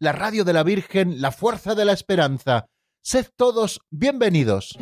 la radio de la Virgen, la fuerza de la esperanza. Sed todos bienvenidos.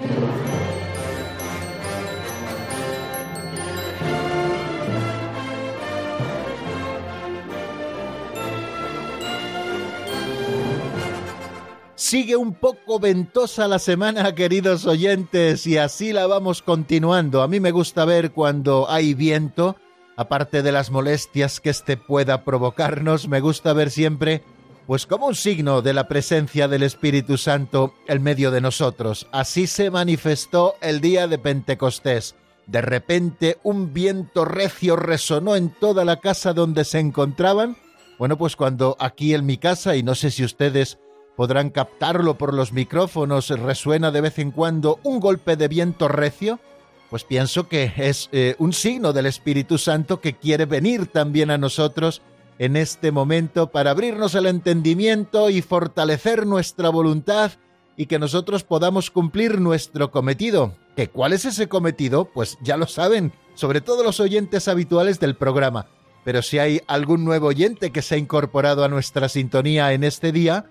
Sigue un poco ventosa la semana, queridos oyentes, y así la vamos continuando. A mí me gusta ver cuando hay viento, aparte de las molestias que éste pueda provocarnos, me gusta ver siempre, pues como un signo de la presencia del Espíritu Santo en medio de nosotros. Así se manifestó el día de Pentecostés. De repente un viento recio resonó en toda la casa donde se encontraban. Bueno, pues cuando aquí en mi casa, y no sé si ustedes podrán captarlo por los micrófonos, resuena de vez en cuando un golpe de viento recio, pues pienso que es eh, un signo del Espíritu Santo que quiere venir también a nosotros en este momento para abrirnos el entendimiento y fortalecer nuestra voluntad y que nosotros podamos cumplir nuestro cometido. ¿Que cuál es ese cometido? Pues ya lo saben, sobre todo los oyentes habituales del programa. Pero si hay algún nuevo oyente que se ha incorporado a nuestra sintonía en este día,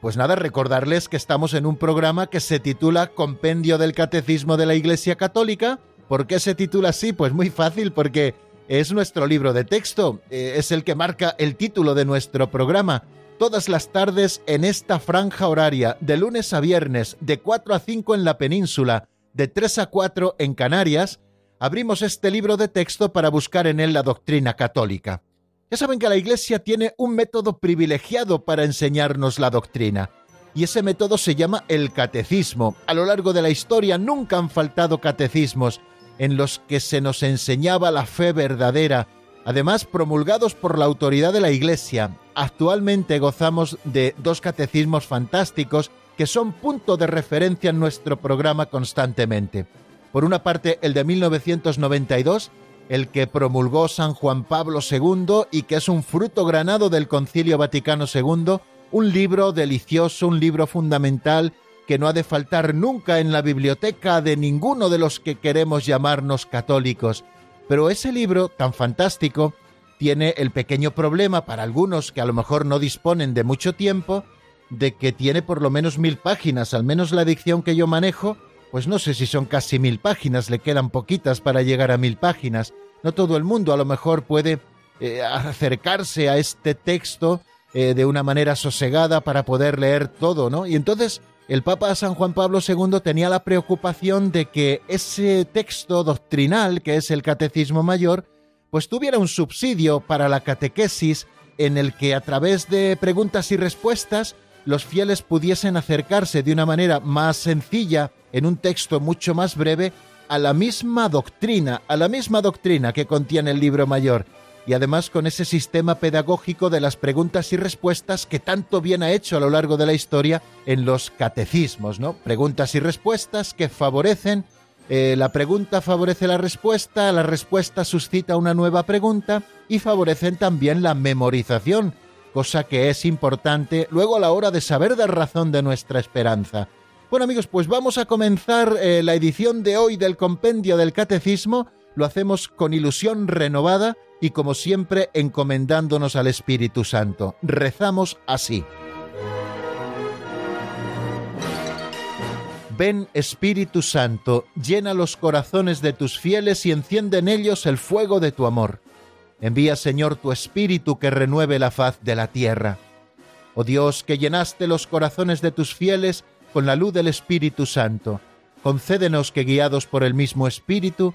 pues nada, recordarles que estamos en un programa que se titula Compendio del Catecismo de la Iglesia Católica. ¿Por qué se titula así? Pues muy fácil, porque es nuestro libro de texto, eh, es el que marca el título de nuestro programa. Todas las tardes en esta franja horaria, de lunes a viernes, de 4 a 5 en la península, de 3 a 4 en Canarias, abrimos este libro de texto para buscar en él la doctrina católica. Ya saben que la Iglesia tiene un método privilegiado para enseñarnos la doctrina, y ese método se llama el catecismo. A lo largo de la historia nunca han faltado catecismos en los que se nos enseñaba la fe verdadera, además promulgados por la autoridad de la Iglesia. Actualmente gozamos de dos catecismos fantásticos que son punto de referencia en nuestro programa constantemente. Por una parte, el de 1992, el que promulgó San Juan Pablo II y que es un fruto granado del Concilio Vaticano II, un libro delicioso, un libro fundamental que no ha de faltar nunca en la biblioteca de ninguno de los que queremos llamarnos católicos. Pero ese libro tan fantástico tiene el pequeño problema para algunos que a lo mejor no disponen de mucho tiempo, de que tiene por lo menos mil páginas, al menos la dicción que yo manejo, pues no sé si son casi mil páginas, le quedan poquitas para llegar a mil páginas. No todo el mundo a lo mejor puede eh, acercarse a este texto eh, de una manera sosegada para poder leer todo, ¿no? Y entonces el Papa San Juan Pablo II tenía la preocupación de que ese texto doctrinal, que es el Catecismo Mayor, pues tuviera un subsidio para la catequesis en el que a través de preguntas y respuestas los fieles pudiesen acercarse de una manera más sencilla, en un texto mucho más breve, a la misma doctrina, a la misma doctrina que contiene el libro mayor, y además con ese sistema pedagógico de las preguntas y respuestas que tanto bien ha hecho a lo largo de la historia en los catecismos, ¿no? Preguntas y respuestas que favorecen, eh, la pregunta favorece la respuesta, la respuesta suscita una nueva pregunta y favorecen también la memorización, cosa que es importante luego a la hora de saber dar razón de nuestra esperanza. Bueno amigos, pues vamos a comenzar eh, la edición de hoy del Compendio del Catecismo. Lo hacemos con ilusión renovada y como siempre encomendándonos al Espíritu Santo. Rezamos así. Ven Espíritu Santo, llena los corazones de tus fieles y enciende en ellos el fuego de tu amor. Envía, Señor, tu Espíritu que renueve la faz de la tierra. Oh Dios, que llenaste los corazones de tus fieles con la luz del Espíritu Santo, concédenos que, guiados por el mismo Espíritu,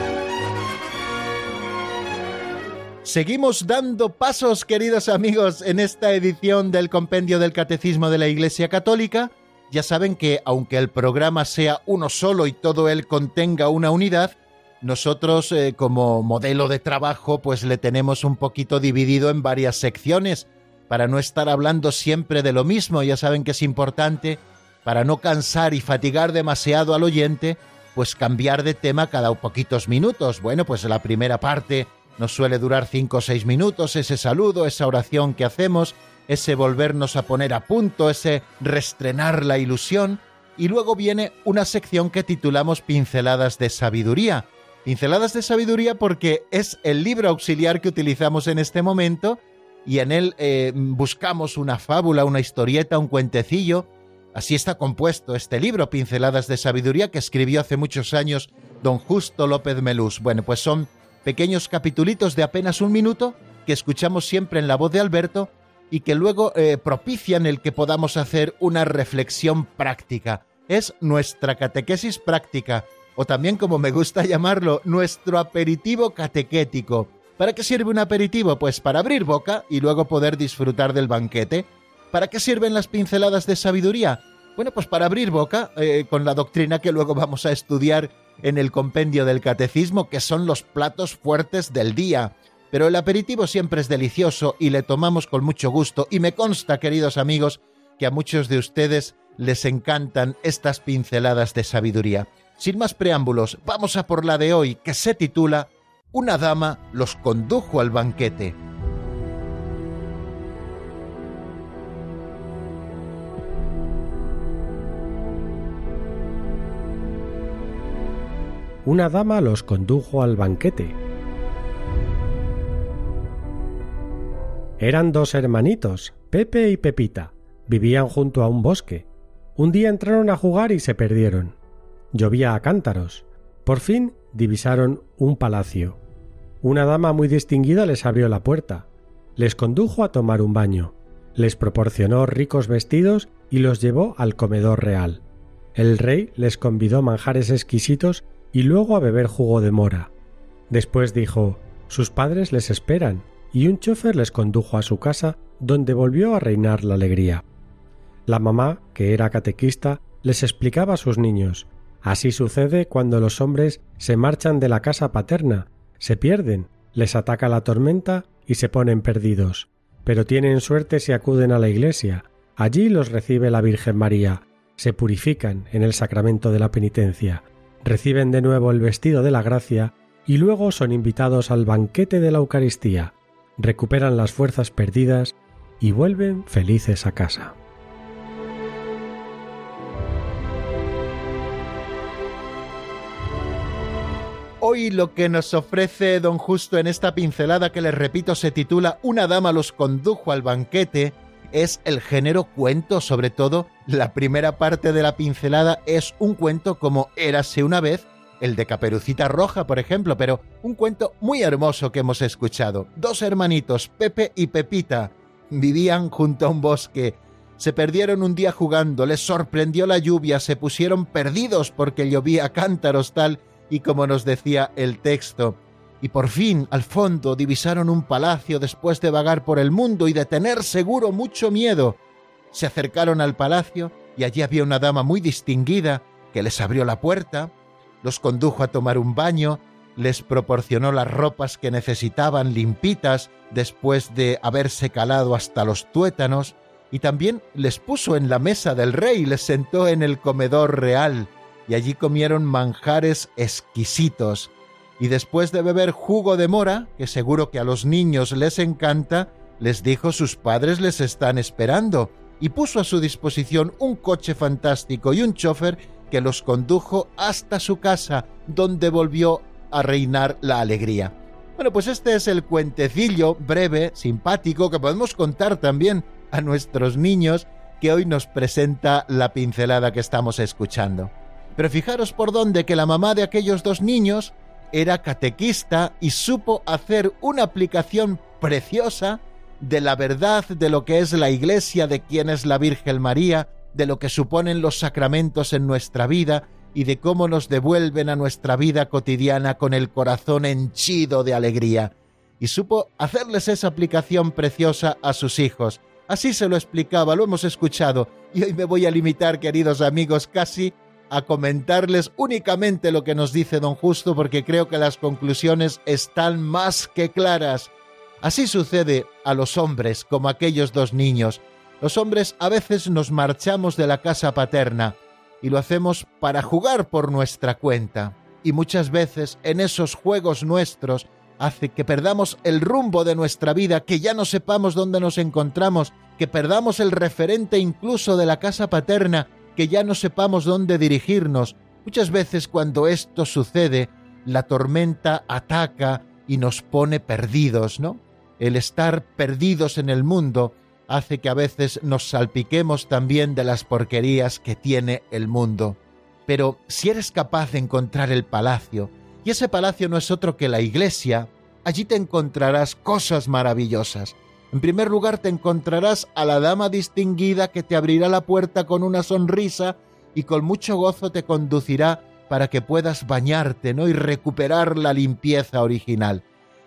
Seguimos dando pasos, queridos amigos, en esta edición del Compendio del Catecismo de la Iglesia Católica. Ya saben que aunque el programa sea uno solo y todo él contenga una unidad, nosotros eh, como modelo de trabajo pues le tenemos un poquito dividido en varias secciones para no estar hablando siempre de lo mismo. Ya saben que es importante para no cansar y fatigar demasiado al oyente, pues cambiar de tema cada poquitos minutos. Bueno, pues la primera parte nos suele durar cinco o seis minutos, ese saludo, esa oración que hacemos, ese volvernos a poner a punto, ese restrenar la ilusión, y luego viene una sección que titulamos Pinceladas de Sabiduría. Pinceladas de Sabiduría porque es el libro auxiliar que utilizamos en este momento y en él eh, buscamos una fábula, una historieta, un cuentecillo. Así está compuesto este libro, Pinceladas de Sabiduría, que escribió hace muchos años don Justo López Melús. Bueno, pues son pequeños capitulitos de apenas un minuto que escuchamos siempre en la voz de Alberto y que luego eh, propician el que podamos hacer una reflexión práctica. Es nuestra catequesis práctica, o también como me gusta llamarlo, nuestro aperitivo catequético. ¿Para qué sirve un aperitivo? Pues para abrir boca y luego poder disfrutar del banquete. ¿Para qué sirven las pinceladas de sabiduría? Bueno, pues para abrir boca eh, con la doctrina que luego vamos a estudiar en el compendio del catecismo, que son los platos fuertes del día. Pero el aperitivo siempre es delicioso y le tomamos con mucho gusto y me consta, queridos amigos, que a muchos de ustedes les encantan estas pinceladas de sabiduría. Sin más preámbulos, vamos a por la de hoy, que se titula Una dama los condujo al banquete. Una dama los condujo al banquete. Eran dos hermanitos, Pepe y Pepita. Vivían junto a un bosque. Un día entraron a jugar y se perdieron. Llovía a cántaros. Por fin divisaron un palacio. Una dama muy distinguida les abrió la puerta. Les condujo a tomar un baño. Les proporcionó ricos vestidos y los llevó al comedor real. El rey les convidó manjares exquisitos y luego a beber jugo de mora. Después dijo sus padres les esperan, y un chofer les condujo a su casa, donde volvió a reinar la alegría. La mamá, que era catequista, les explicaba a sus niños Así sucede cuando los hombres se marchan de la casa paterna, se pierden, les ataca la tormenta y se ponen perdidos. Pero tienen suerte si acuden a la iglesia. Allí los recibe la Virgen María, se purifican en el sacramento de la penitencia, reciben de nuevo el vestido de la gracia y luego son invitados al banquete de la Eucaristía, recuperan las fuerzas perdidas y vuelven felices a casa. Hoy lo que nos ofrece don Justo en esta pincelada que les repito se titula Una dama los condujo al banquete es el género cuento, sobre todo la primera parte de la pincelada es un cuento como Érase una vez, el de Caperucita Roja, por ejemplo, pero un cuento muy hermoso que hemos escuchado. Dos hermanitos, Pepe y Pepita, vivían junto a un bosque. Se perdieron un día jugando, les sorprendió la lluvia, se pusieron perdidos porque llovía cántaros tal y como nos decía el texto y por fin al fondo divisaron un palacio después de vagar por el mundo y de tener seguro mucho miedo. Se acercaron al palacio y allí había una dama muy distinguida que les abrió la puerta, los condujo a tomar un baño, les proporcionó las ropas que necesitaban limpitas después de haberse calado hasta los tuétanos, y también les puso en la mesa del rey, les sentó en el comedor real, y allí comieron manjares exquisitos, y después de beber jugo de mora, que seguro que a los niños les encanta, les dijo sus padres les están esperando, y puso a su disposición un coche fantástico y un chofer que los condujo hasta su casa, donde volvió a reinar la alegría. Bueno, pues este es el cuentecillo breve, simpático, que podemos contar también a nuestros niños que hoy nos presenta la pincelada que estamos escuchando. Pero fijaros por dónde que la mamá de aquellos dos niños era catequista y supo hacer una aplicación preciosa de la verdad de lo que es la Iglesia, de quién es la Virgen María, de lo que suponen los sacramentos en nuestra vida y de cómo nos devuelven a nuestra vida cotidiana con el corazón henchido de alegría. y supo hacerles esa aplicación preciosa a sus hijos. Así se lo explicaba, lo hemos escuchado, y hoy me voy a limitar, queridos amigos, casi a comentarles únicamente lo que nos dice don Justo, porque creo que las conclusiones están más que claras. Así sucede a los hombres como aquellos dos niños. Los hombres a veces nos marchamos de la casa paterna y lo hacemos para jugar por nuestra cuenta. Y muchas veces en esos juegos nuestros hace que perdamos el rumbo de nuestra vida, que ya no sepamos dónde nos encontramos, que perdamos el referente incluso de la casa paterna, que ya no sepamos dónde dirigirnos. Muchas veces cuando esto sucede, la tormenta ataca y nos pone perdidos, ¿no? El estar perdidos en el mundo hace que a veces nos salpiquemos también de las porquerías que tiene el mundo. Pero si eres capaz de encontrar el palacio, y ese palacio no es otro que la iglesia, allí te encontrarás cosas maravillosas. En primer lugar te encontrarás a la dama distinguida que te abrirá la puerta con una sonrisa y con mucho gozo te conducirá para que puedas bañarte, ¿no? y recuperar la limpieza original.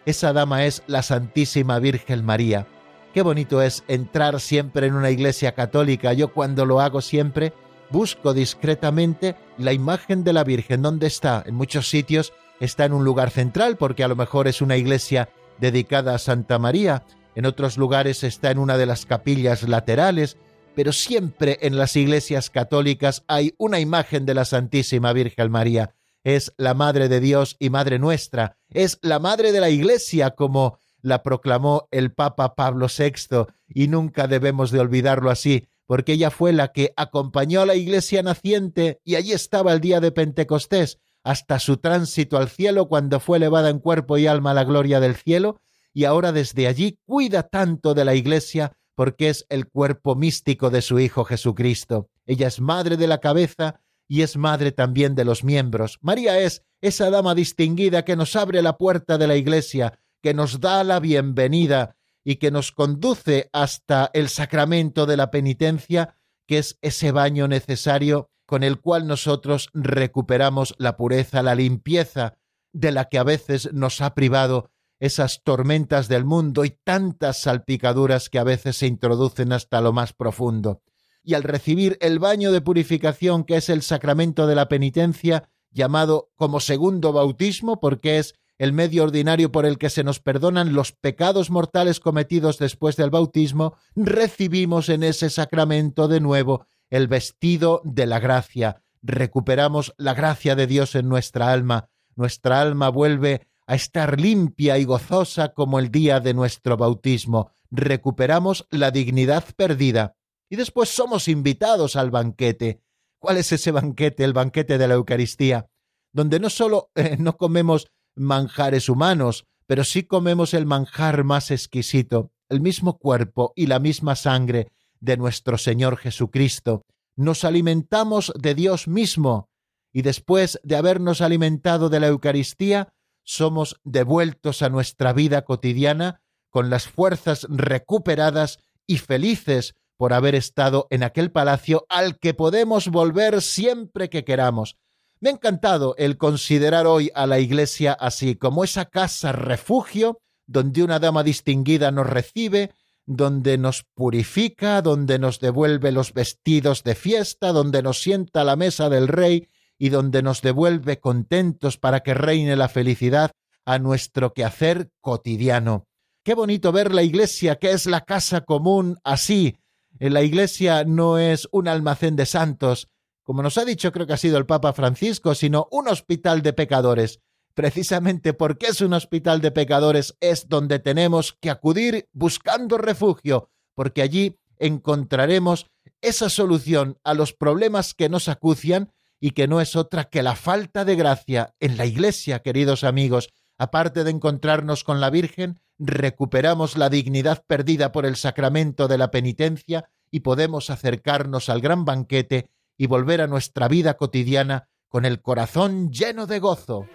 Esa dama es la Santísima Virgen María. Qué bonito es entrar siempre en una iglesia católica. Yo cuando lo hago siempre busco discretamente la imagen de la Virgen. ¿Dónde está? En muchos sitios está en un lugar central porque a lo mejor es una iglesia dedicada a Santa María, en otros lugares está en una de las capillas laterales, pero siempre en las iglesias católicas hay una imagen de la Santísima Virgen María. Es la Madre de Dios y Madre nuestra, es la Madre de la Iglesia como la proclamó el Papa Pablo VI, y nunca debemos de olvidarlo así, porque ella fue la que acompañó a la Iglesia naciente y allí estaba el día de Pentecostés, hasta su tránsito al cielo cuando fue elevada en cuerpo y alma a la gloria del cielo, y ahora desde allí cuida tanto de la Iglesia porque es el cuerpo místico de su Hijo Jesucristo. Ella es madre de la cabeza y es madre también de los miembros. María es esa dama distinguida que nos abre la puerta de la Iglesia, que nos da la bienvenida y que nos conduce hasta el sacramento de la penitencia, que es ese baño necesario con el cual nosotros recuperamos la pureza, la limpieza de la que a veces nos ha privado esas tormentas del mundo y tantas salpicaduras que a veces se introducen hasta lo más profundo. Y al recibir el baño de purificación que es el sacramento de la penitencia, llamado como segundo bautismo, porque es el medio ordinario por el que se nos perdonan los pecados mortales cometidos después del bautismo, recibimos en ese sacramento de nuevo el vestido de la gracia, recuperamos la gracia de Dios en nuestra alma, nuestra alma vuelve a estar limpia y gozosa como el día de nuestro bautismo, recuperamos la dignidad perdida y después somos invitados al banquete. ¿Cuál es ese banquete? El banquete de la Eucaristía, donde no solo eh, no comemos manjares humanos, pero sí comemos el manjar más exquisito, el mismo cuerpo y la misma sangre de nuestro Señor Jesucristo. Nos alimentamos de Dios mismo y después de habernos alimentado de la Eucaristía, somos devueltos a nuestra vida cotidiana con las fuerzas recuperadas y felices por haber estado en aquel palacio al que podemos volver siempre que queramos. Me ha encantado el considerar hoy a la Iglesia así, como esa casa refugio donde una dama distinguida nos recibe, donde nos purifica, donde nos devuelve los vestidos de fiesta, donde nos sienta a la mesa del rey y donde nos devuelve contentos para que reine la felicidad a nuestro quehacer cotidiano. Qué bonito ver la iglesia, que es la casa común, así. La iglesia no es un almacén de santos, como nos ha dicho creo que ha sido el Papa Francisco, sino un hospital de pecadores precisamente porque es un hospital de pecadores, es donde tenemos que acudir buscando refugio, porque allí encontraremos esa solución a los problemas que nos acucian y que no es otra que la falta de gracia en la Iglesia, queridos amigos. Aparte de encontrarnos con la Virgen, recuperamos la dignidad perdida por el sacramento de la penitencia y podemos acercarnos al gran banquete y volver a nuestra vida cotidiana con el corazón lleno de gozo.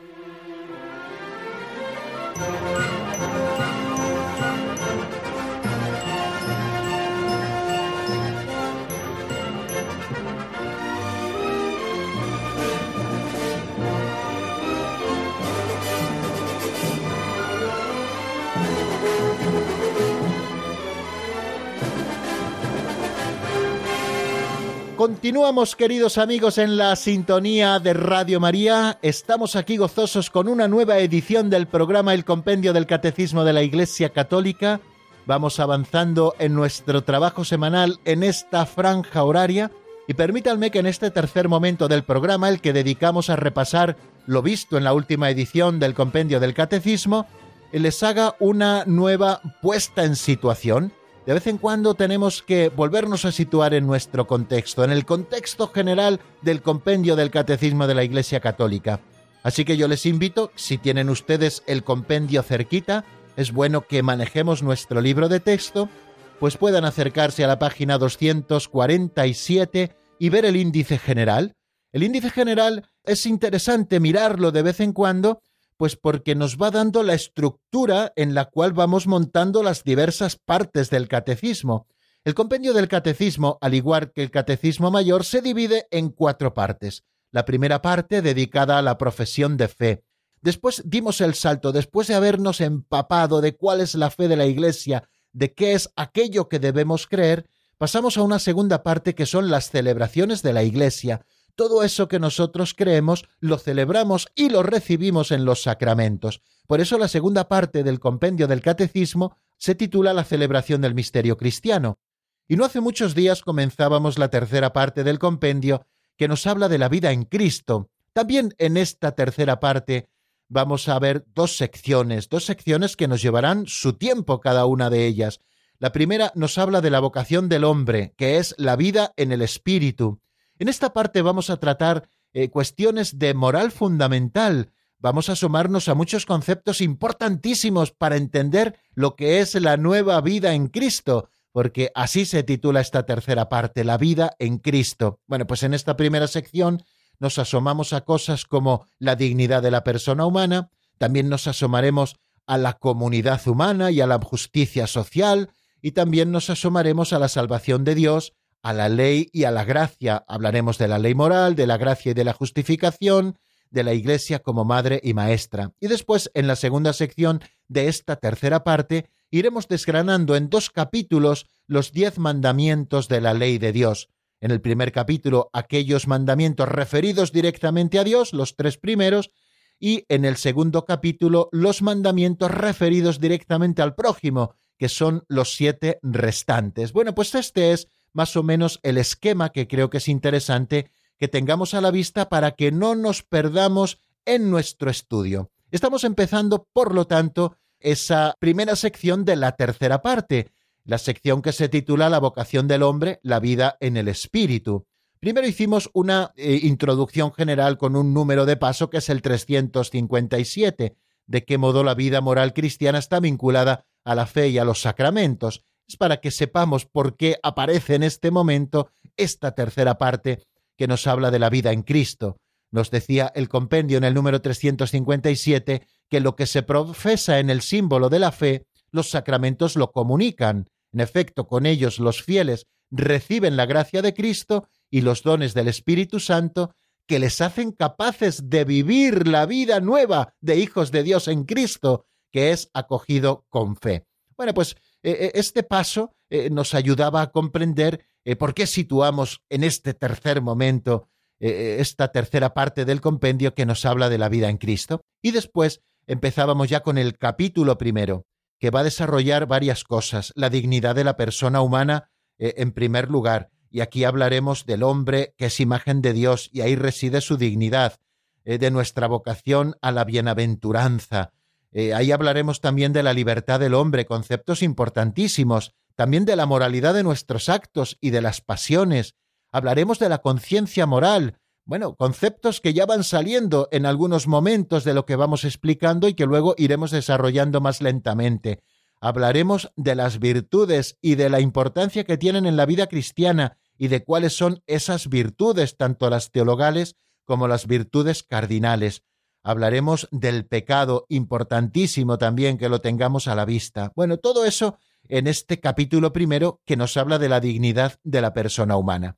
Continuamos, queridos amigos, en la sintonía de Radio María. Estamos aquí gozosos con una nueva edición del programa El Compendio del Catecismo de la Iglesia Católica. Vamos avanzando en nuestro trabajo semanal en esta franja horaria y permítanme que en este tercer momento del programa, el que dedicamos a repasar lo visto en la última edición del Compendio del Catecismo, les haga una nueva puesta en situación de vez en cuando tenemos que volvernos a situar en nuestro contexto, en el contexto general del compendio del Catecismo de la Iglesia Católica. Así que yo les invito, si tienen ustedes el compendio cerquita, es bueno que manejemos nuestro libro de texto, pues puedan acercarse a la página 247 y ver el índice general. El índice general es interesante mirarlo de vez en cuando pues porque nos va dando la estructura en la cual vamos montando las diversas partes del catecismo. El compendio del catecismo, al igual que el catecismo mayor, se divide en cuatro partes. La primera parte dedicada a la profesión de fe. Después dimos el salto, después de habernos empapado de cuál es la fe de la Iglesia, de qué es aquello que debemos creer, pasamos a una segunda parte que son las celebraciones de la Iglesia, todo eso que nosotros creemos lo celebramos y lo recibimos en los sacramentos. Por eso la segunda parte del compendio del catecismo se titula La celebración del misterio cristiano. Y no hace muchos días comenzábamos la tercera parte del compendio que nos habla de la vida en Cristo. También en esta tercera parte vamos a ver dos secciones, dos secciones que nos llevarán su tiempo cada una de ellas. La primera nos habla de la vocación del hombre, que es la vida en el Espíritu. En esta parte vamos a tratar eh, cuestiones de moral fundamental. Vamos a asomarnos a muchos conceptos importantísimos para entender lo que es la nueva vida en Cristo, porque así se titula esta tercera parte, la vida en Cristo. Bueno, pues en esta primera sección nos asomamos a cosas como la dignidad de la persona humana, también nos asomaremos a la comunidad humana y a la justicia social, y también nos asomaremos a la salvación de Dios a la ley y a la gracia. Hablaremos de la ley moral, de la gracia y de la justificación, de la Iglesia como madre y maestra. Y después, en la segunda sección de esta tercera parte, iremos desgranando en dos capítulos los diez mandamientos de la ley de Dios. En el primer capítulo, aquellos mandamientos referidos directamente a Dios, los tres primeros, y en el segundo capítulo, los mandamientos referidos directamente al prójimo, que son los siete restantes. Bueno, pues este es más o menos el esquema que creo que es interesante que tengamos a la vista para que no nos perdamos en nuestro estudio. Estamos empezando, por lo tanto, esa primera sección de la tercera parte, la sección que se titula La vocación del hombre, la vida en el espíritu. Primero hicimos una eh, introducción general con un número de paso que es el 357, de qué modo la vida moral cristiana está vinculada a la fe y a los sacramentos es para que sepamos por qué aparece en este momento esta tercera parte que nos habla de la vida en Cristo. Nos decía el compendio en el número 357 que lo que se profesa en el símbolo de la fe, los sacramentos lo comunican. En efecto, con ellos los fieles reciben la gracia de Cristo y los dones del Espíritu Santo que les hacen capaces de vivir la vida nueva de hijos de Dios en Cristo, que es acogido con fe. Bueno, pues este paso eh, nos ayudaba a comprender por qué situamos en este tercer momento esta tercera parte del compendio que nos habla de la vida en Cristo. Y después empezábamos ya con el capítulo primero, que va a desarrollar varias cosas. La dignidad de la persona humana en primer lugar, y aquí hablaremos del hombre que es imagen de Dios y ahí reside su dignidad, de nuestra vocación a la bienaventuranza, eh, ahí hablaremos también de la libertad del hombre, conceptos importantísimos, también de la moralidad de nuestros actos y de las pasiones. Hablaremos de la conciencia moral, bueno, conceptos que ya van saliendo en algunos momentos de lo que vamos explicando y que luego iremos desarrollando más lentamente. Hablaremos de las virtudes y de la importancia que tienen en la vida cristiana y de cuáles son esas virtudes, tanto las teologales como las virtudes cardinales hablaremos del pecado, importantísimo también que lo tengamos a la vista. Bueno, todo eso en este capítulo primero que nos habla de la dignidad de la persona humana.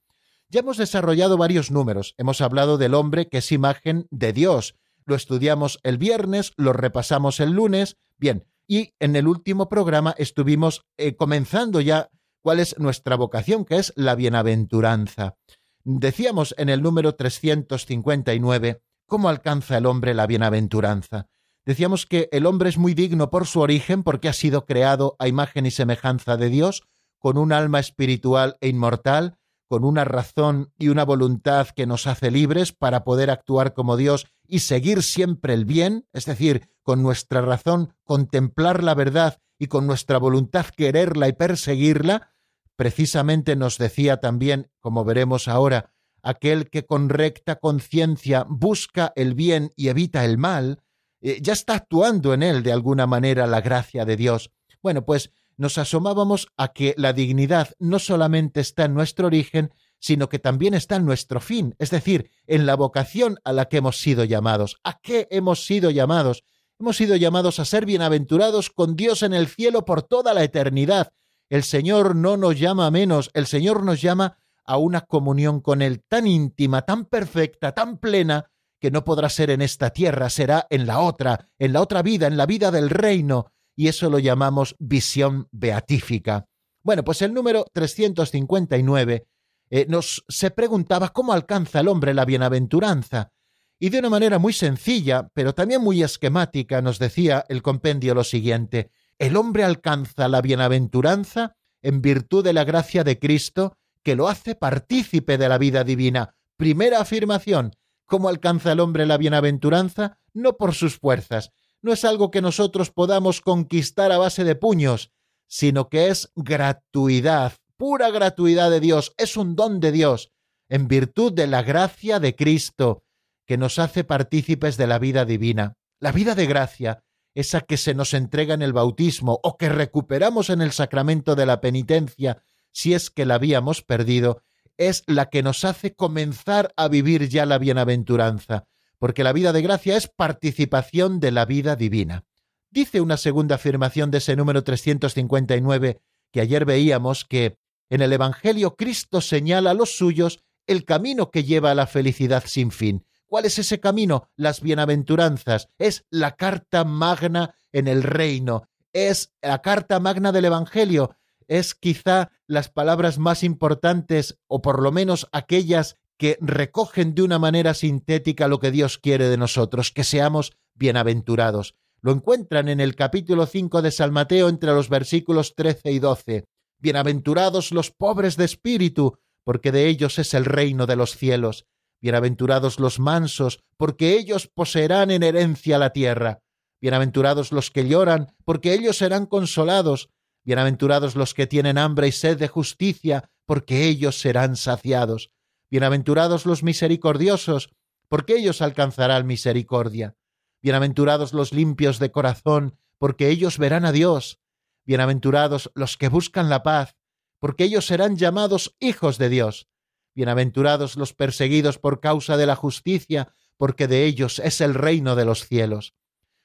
Ya hemos desarrollado varios números, hemos hablado del hombre que es imagen de Dios, lo estudiamos el viernes, lo repasamos el lunes, bien, y en el último programa estuvimos eh, comenzando ya cuál es nuestra vocación, que es la bienaventuranza. Decíamos en el número 359 cómo alcanza el hombre la bienaventuranza. Decíamos que el hombre es muy digno por su origen porque ha sido creado a imagen y semejanza de Dios, con un alma espiritual e inmortal, con una razón y una voluntad que nos hace libres para poder actuar como Dios y seguir siempre el bien, es decir, con nuestra razón contemplar la verdad y con nuestra voluntad quererla y perseguirla, precisamente nos decía también, como veremos ahora, aquel que con recta conciencia busca el bien y evita el mal, eh, ya está actuando en él de alguna manera la gracia de Dios. Bueno, pues nos asomábamos a que la dignidad no solamente está en nuestro origen, sino que también está en nuestro fin, es decir, en la vocación a la que hemos sido llamados. ¿A qué hemos sido llamados? Hemos sido llamados a ser bienaventurados con Dios en el cielo por toda la eternidad. El Señor no nos llama menos, el Señor nos llama a una comunión con Él tan íntima, tan perfecta, tan plena, que no podrá ser en esta tierra, será en la otra, en la otra vida, en la vida del reino, y eso lo llamamos visión beatífica. Bueno, pues el número 359 eh, nos se preguntaba cómo alcanza el hombre la bienaventuranza. Y de una manera muy sencilla, pero también muy esquemática, nos decía el compendio lo siguiente, el hombre alcanza la bienaventuranza en virtud de la gracia de Cristo que lo hace partícipe de la vida divina. Primera afirmación, ¿Cómo alcanza el hombre la bienaventuranza? No por sus fuerzas, no es algo que nosotros podamos conquistar a base de puños, sino que es gratuidad, pura gratuidad de Dios, es un don de Dios, en virtud de la gracia de Cristo, que nos hace partícipes de la vida divina. La vida de gracia, esa que se nos entrega en el bautismo o que recuperamos en el sacramento de la penitencia, si es que la habíamos perdido, es la que nos hace comenzar a vivir ya la bienaventuranza, porque la vida de gracia es participación de la vida divina. Dice una segunda afirmación de ese número 359 que ayer veíamos que en el Evangelio Cristo señala a los suyos el camino que lleva a la felicidad sin fin. ¿Cuál es ese camino? Las bienaventuranzas. Es la carta magna en el reino. Es la carta magna del Evangelio es quizá las palabras más importantes, o por lo menos aquellas que recogen de una manera sintética lo que Dios quiere de nosotros, que seamos bienaventurados. Lo encuentran en el capítulo 5 de San Mateo entre los versículos 13 y 12. Bienaventurados los pobres de espíritu, porque de ellos es el reino de los cielos. Bienaventurados los mansos, porque ellos poseerán en herencia la tierra. Bienaventurados los que lloran, porque ellos serán consolados. Bienaventurados los que tienen hambre y sed de justicia, porque ellos serán saciados. Bienaventurados los misericordiosos, porque ellos alcanzarán misericordia. Bienaventurados los limpios de corazón, porque ellos verán a Dios. Bienaventurados los que buscan la paz, porque ellos serán llamados hijos de Dios. Bienaventurados los perseguidos por causa de la justicia, porque de ellos es el reino de los cielos.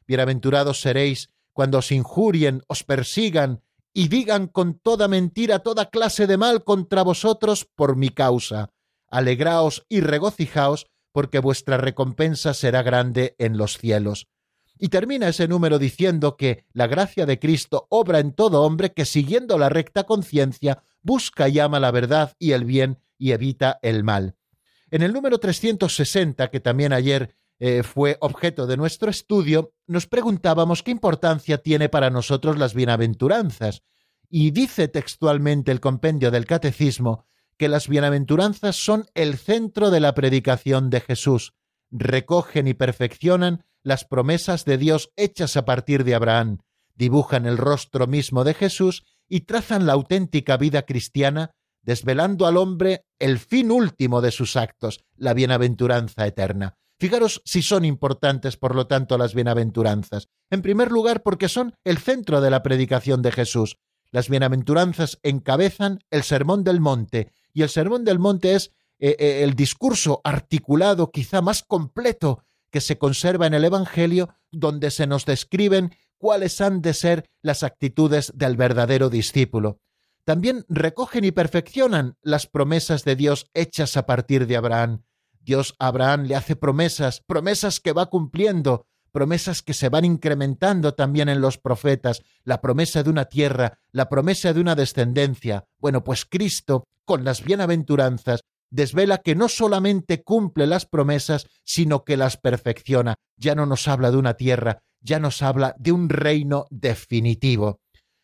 Bienaventurados seréis cuando os injurien, os persigan y digan con toda mentira toda clase de mal contra vosotros por mi causa. Alegraos y regocijaos, porque vuestra recompensa será grande en los cielos. Y termina ese número diciendo que la gracia de Cristo obra en todo hombre que siguiendo la recta conciencia busca y ama la verdad y el bien y evita el mal. En el número 360, que también ayer eh, fue objeto de nuestro estudio, nos preguntábamos qué importancia tiene para nosotros las bienaventuranzas. Y dice textualmente el compendio del Catecismo que las bienaventuranzas son el centro de la predicación de Jesús, recogen y perfeccionan las promesas de Dios hechas a partir de Abraham, dibujan el rostro mismo de Jesús y trazan la auténtica vida cristiana, desvelando al hombre el fin último de sus actos, la bienaventuranza eterna. Fijaros si son importantes, por lo tanto, las bienaventuranzas. En primer lugar, porque son el centro de la predicación de Jesús. Las bienaventuranzas encabezan el Sermón del Monte, y el Sermón del Monte es eh, eh, el discurso articulado, quizá más completo, que se conserva en el Evangelio, donde se nos describen cuáles han de ser las actitudes del verdadero discípulo. También recogen y perfeccionan las promesas de Dios hechas a partir de Abraham. Dios a Abraham le hace promesas, promesas que va cumpliendo, promesas que se van incrementando también en los profetas, la promesa de una tierra, la promesa de una descendencia. Bueno, pues Cristo, con las bienaventuranzas, desvela que no solamente cumple las promesas, sino que las perfecciona. Ya no nos habla de una tierra, ya nos habla de un reino definitivo.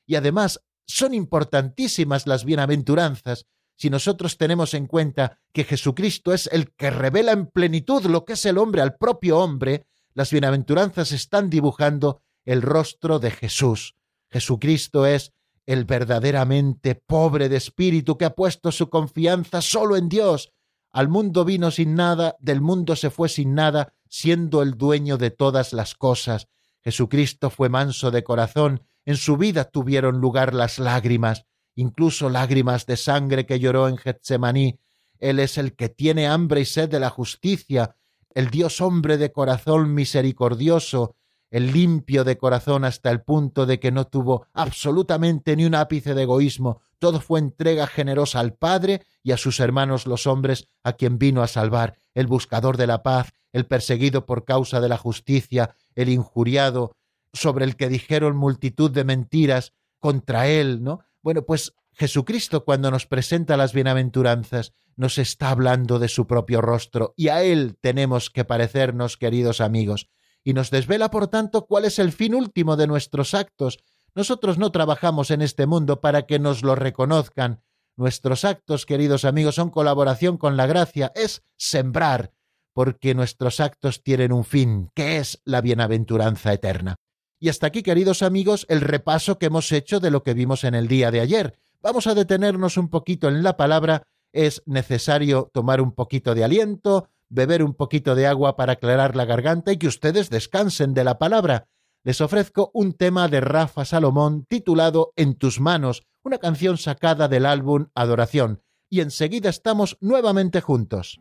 Y además son importantísimas las bienaventuranzas si nosotros tenemos en cuenta que Jesucristo es el que revela en plenitud lo que es el hombre al propio hombre, las bienaventuranzas están dibujando el rostro de Jesús. Jesucristo es el verdaderamente pobre de espíritu que ha puesto su confianza solo en Dios. Al mundo vino sin nada, del mundo se fue sin nada, siendo el dueño de todas las cosas. Jesucristo fue manso de corazón, en su vida tuvieron lugar las lágrimas, incluso lágrimas de sangre que lloró en Getsemaní. Él es el que tiene hambre y sed de la justicia, el Dios hombre de corazón misericordioso, el limpio de corazón hasta el punto de que no tuvo absolutamente ni un ápice de egoísmo, todo fue entrega generosa al Padre y a sus hermanos los hombres a quien vino a salvar, el buscador de la paz, el perseguido por causa de la justicia, el injuriado, sobre el que dijeron multitud de mentiras contra él, ¿no? Bueno, pues Jesucristo cuando nos presenta las bienaventuranzas nos está hablando de su propio rostro y a él tenemos que parecernos, queridos amigos y nos desvela, por tanto, cuál es el fin último de nuestros actos. Nosotros no trabajamos en este mundo para que nos lo reconozcan. Nuestros actos, queridos amigos, son colaboración con la gracia, es sembrar, porque nuestros actos tienen un fin, que es la bienaventuranza eterna. Y hasta aquí, queridos amigos, el repaso que hemos hecho de lo que vimos en el día de ayer. Vamos a detenernos un poquito en la palabra. Es necesario tomar un poquito de aliento, beber un poquito de agua para aclarar la garganta y que ustedes descansen de la palabra. Les ofrezco un tema de Rafa Salomón titulado En tus manos, una canción sacada del álbum Adoración. Y enseguida estamos nuevamente juntos.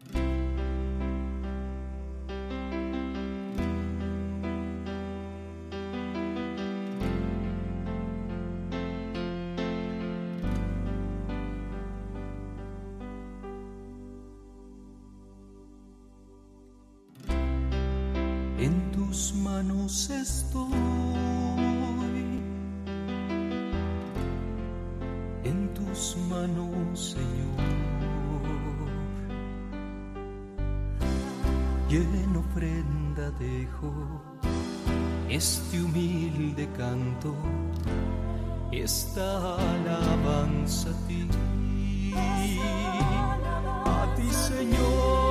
Estoy, en tus manos, Señor, y en ofrenda dejo este humilde canto, esta alabanza a ti, a ti, Señor.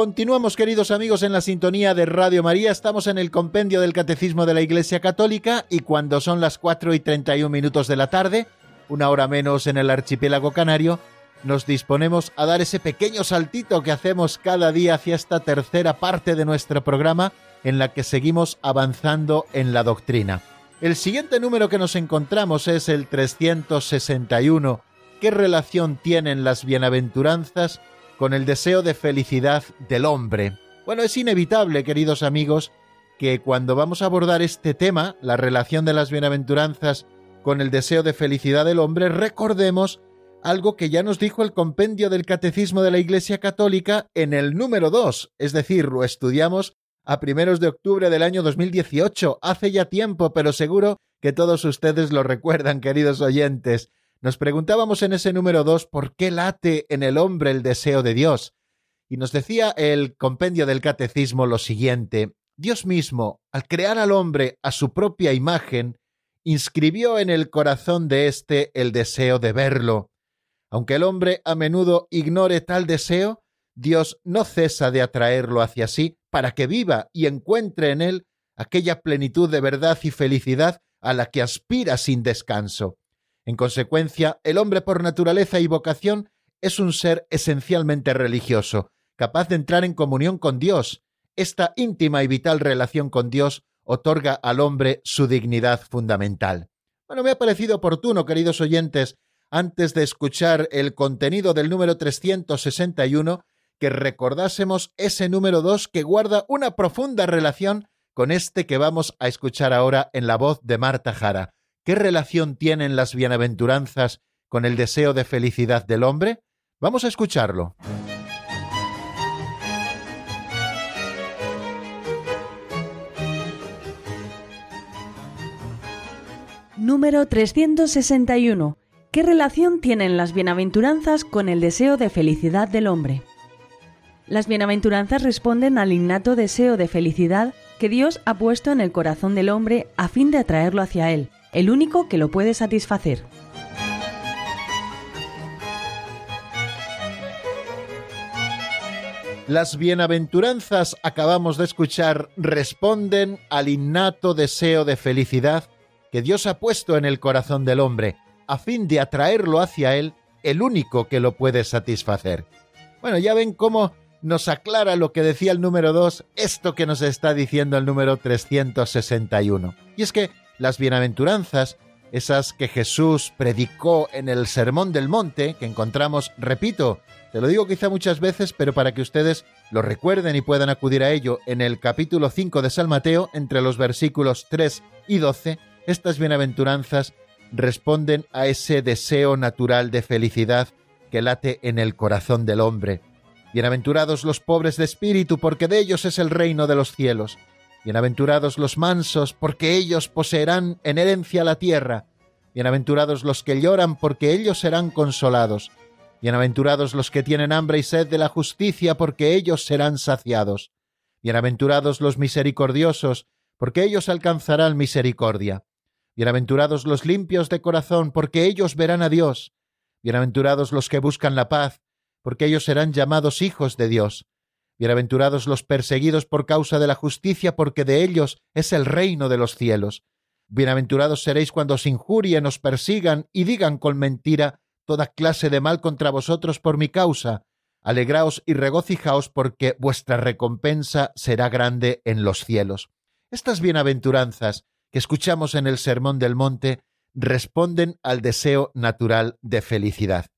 Continuamos, queridos amigos, en la sintonía de Radio María. Estamos en el compendio del Catecismo de la Iglesia Católica y cuando son las 4 y 31 minutos de la tarde, una hora menos en el archipiélago canario, nos disponemos a dar ese pequeño saltito que hacemos cada día hacia esta tercera parte de nuestro programa en la que seguimos avanzando en la doctrina. El siguiente número que nos encontramos es el 361. ¿Qué relación tienen las bienaventuranzas con el deseo de felicidad del hombre. Bueno, es inevitable, queridos amigos, que cuando vamos a abordar este tema, la relación de las bienaventuranzas con el deseo de felicidad del hombre, recordemos algo que ya nos dijo el compendio del Catecismo de la Iglesia Católica en el número 2, es decir, lo estudiamos a primeros de octubre del año 2018, hace ya tiempo, pero seguro que todos ustedes lo recuerdan, queridos oyentes. Nos preguntábamos en ese número dos por qué late en el hombre el deseo de Dios. Y nos decía el compendio del catecismo lo siguiente, Dios mismo, al crear al hombre a su propia imagen, inscribió en el corazón de éste el deseo de verlo. Aunque el hombre a menudo ignore tal deseo, Dios no cesa de atraerlo hacia sí para que viva y encuentre en él aquella plenitud de verdad y felicidad a la que aspira sin descanso. En consecuencia, el hombre por naturaleza y vocación es un ser esencialmente religioso, capaz de entrar en comunión con Dios. Esta íntima y vital relación con Dios otorga al hombre su dignidad fundamental. Bueno, me ha parecido oportuno, queridos oyentes, antes de escuchar el contenido del número 361, que recordásemos ese número 2 que guarda una profunda relación con este que vamos a escuchar ahora en la voz de Marta Jara. ¿Qué relación tienen las bienaventuranzas con el deseo de felicidad del hombre? Vamos a escucharlo. Número 361. ¿Qué relación tienen las bienaventuranzas con el deseo de felicidad del hombre? Las bienaventuranzas responden al innato deseo de felicidad que Dios ha puesto en el corazón del hombre a fin de atraerlo hacia Él, el único que lo puede satisfacer. Las bienaventuranzas, acabamos de escuchar, responden al innato deseo de felicidad que Dios ha puesto en el corazón del hombre, a fin de atraerlo hacia Él, el único que lo puede satisfacer. Bueno, ya ven cómo nos aclara lo que decía el número 2, esto que nos está diciendo el número 361. Y es que las bienaventuranzas, esas que Jesús predicó en el Sermón del Monte, que encontramos, repito, te lo digo quizá muchas veces, pero para que ustedes lo recuerden y puedan acudir a ello, en el capítulo 5 de San Mateo, entre los versículos 3 y 12, estas bienaventuranzas responden a ese deseo natural de felicidad que late en el corazón del hombre. Bienaventurados los pobres de espíritu, porque de ellos es el reino de los cielos. Bienaventurados los mansos, porque ellos poseerán en herencia la tierra. Bienaventurados los que lloran, porque ellos serán consolados. Bienaventurados los que tienen hambre y sed de la justicia, porque ellos serán saciados. Bienaventurados los misericordiosos, porque ellos alcanzarán misericordia. Bienaventurados los limpios de corazón, porque ellos verán a Dios. Bienaventurados los que buscan la paz, porque ellos serán llamados hijos de Dios. Bienaventurados los perseguidos por causa de la justicia, porque de ellos es el reino de los cielos. Bienaventurados seréis cuando os injurien, os persigan y digan con mentira toda clase de mal contra vosotros por mi causa. Alegraos y regocijaos porque vuestra recompensa será grande en los cielos. Estas bienaventuranzas que escuchamos en el Sermón del Monte responden al deseo natural de felicidad.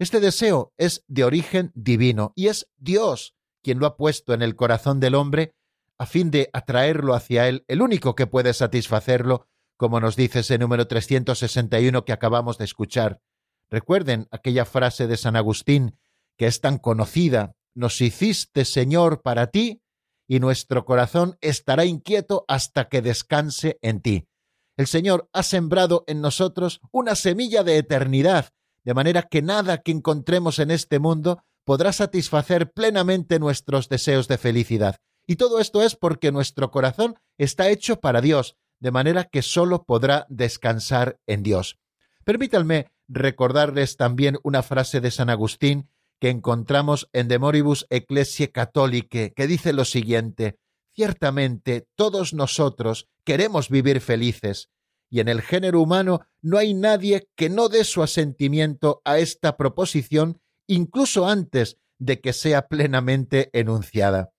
Este deseo es de origen divino y es Dios quien lo ha puesto en el corazón del hombre a fin de atraerlo hacia él, el único que puede satisfacerlo, como nos dice ese número 361 que acabamos de escuchar. Recuerden aquella frase de San Agustín, que es tan conocida, nos hiciste, Señor, para ti, y nuestro corazón estará inquieto hasta que descanse en ti. El Señor ha sembrado en nosotros una semilla de eternidad, de manera que nada que encontremos en este mundo podrá satisfacer plenamente nuestros deseos de felicidad. Y todo esto es porque nuestro corazón está hecho para Dios, de manera que sólo podrá descansar en Dios. Permítanme recordarles también una frase de San Agustín que encontramos en De Moribus Ecclesiae Catholicae, que dice lo siguiente: Ciertamente todos nosotros queremos vivir felices, y en el género humano no hay nadie que no dé su asentimiento a esta proposición incluso antes de que sea plenamente enunciada.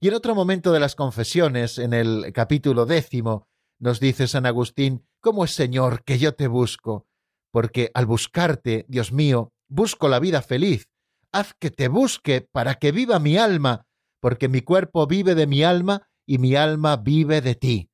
Y en otro momento de las confesiones, en el capítulo décimo, nos dice San Agustín, ¿cómo es Señor que yo te busco? Porque al buscarte, Dios mío, busco la vida feliz. Haz que te busque para que viva mi alma, porque mi cuerpo vive de mi alma y mi alma vive de ti.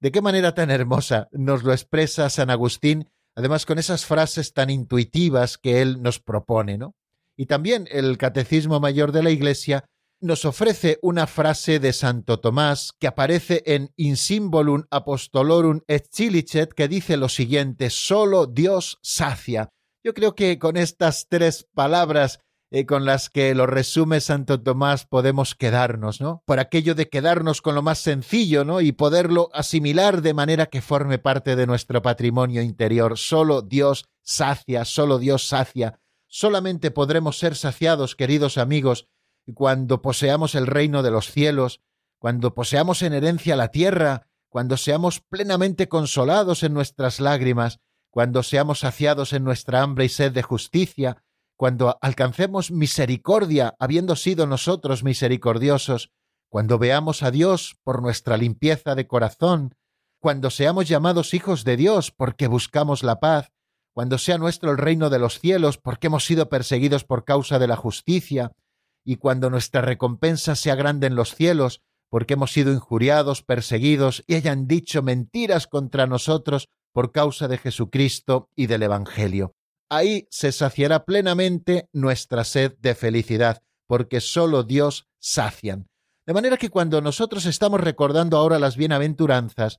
De qué manera tan hermosa nos lo expresa San Agustín, además con esas frases tan intuitivas que él nos propone, ¿no? Y también el Catecismo Mayor de la Iglesia nos ofrece una frase de Santo Tomás que aparece en In Symbolum Apostolorum et Cilicet que dice lo siguiente, solo Dios sacia. Yo creo que con estas tres palabras eh, con las que lo resume Santo Tomás podemos quedarnos, ¿no? Por aquello de quedarnos con lo más sencillo, ¿no? Y poderlo asimilar de manera que forme parte de nuestro patrimonio interior. Solo Dios sacia, solo Dios sacia. Solamente podremos ser saciados, queridos amigos, cuando poseamos el reino de los cielos, cuando poseamos en herencia la tierra, cuando seamos plenamente consolados en nuestras lágrimas, cuando seamos saciados en nuestra hambre y sed de justicia, cuando alcancemos misericordia, habiendo sido nosotros misericordiosos, cuando veamos a Dios por nuestra limpieza de corazón, cuando seamos llamados hijos de Dios porque buscamos la paz, cuando sea nuestro el reino de los cielos porque hemos sido perseguidos por causa de la justicia, y cuando nuestra recompensa sea grande en los cielos, porque hemos sido injuriados, perseguidos y hayan dicho mentiras contra nosotros por causa de Jesucristo y del Evangelio. Ahí se saciará plenamente nuestra sed de felicidad, porque sólo Dios sacian. De manera que cuando nosotros estamos recordando ahora las bienaventuranzas,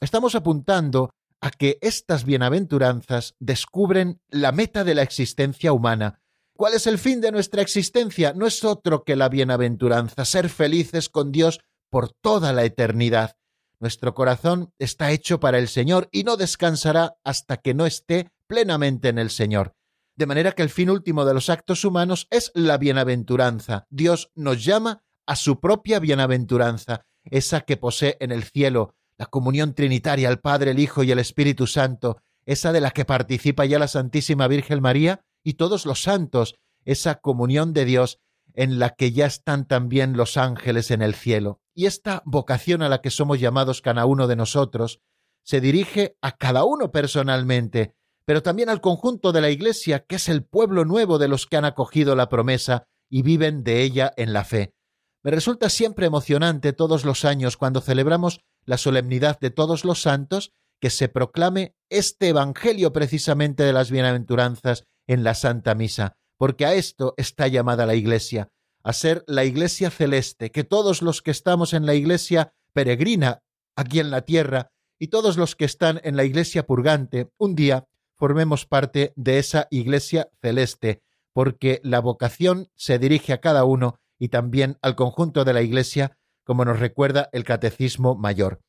estamos apuntando a que estas bienaventuranzas descubren la meta de la existencia humana, ¿Cuál es el fin de nuestra existencia? No es otro que la bienaventuranza, ser felices con Dios por toda la eternidad. Nuestro corazón está hecho para el Señor y no descansará hasta que no esté plenamente en el Señor. De manera que el fin último de los actos humanos es la bienaventuranza. Dios nos llama a su propia bienaventuranza, esa que posee en el cielo, la comunión trinitaria, el Padre, el Hijo y el Espíritu Santo, esa de la que participa ya la Santísima Virgen María y todos los santos, esa comunión de Dios en la que ya están también los ángeles en el cielo. Y esta vocación a la que somos llamados cada uno de nosotros se dirige a cada uno personalmente, pero también al conjunto de la Iglesia, que es el pueblo nuevo de los que han acogido la promesa y viven de ella en la fe. Me resulta siempre emocionante todos los años cuando celebramos la solemnidad de todos los santos que se proclame este Evangelio precisamente de las bienaventuranzas en la Santa Misa, porque a esto está llamada la Iglesia, a ser la Iglesia celeste, que todos los que estamos en la Iglesia peregrina aquí en la tierra y todos los que están en la Iglesia purgante, un día formemos parte de esa Iglesia celeste, porque la vocación se dirige a cada uno y también al conjunto de la Iglesia, como nos recuerda el Catecismo Mayor.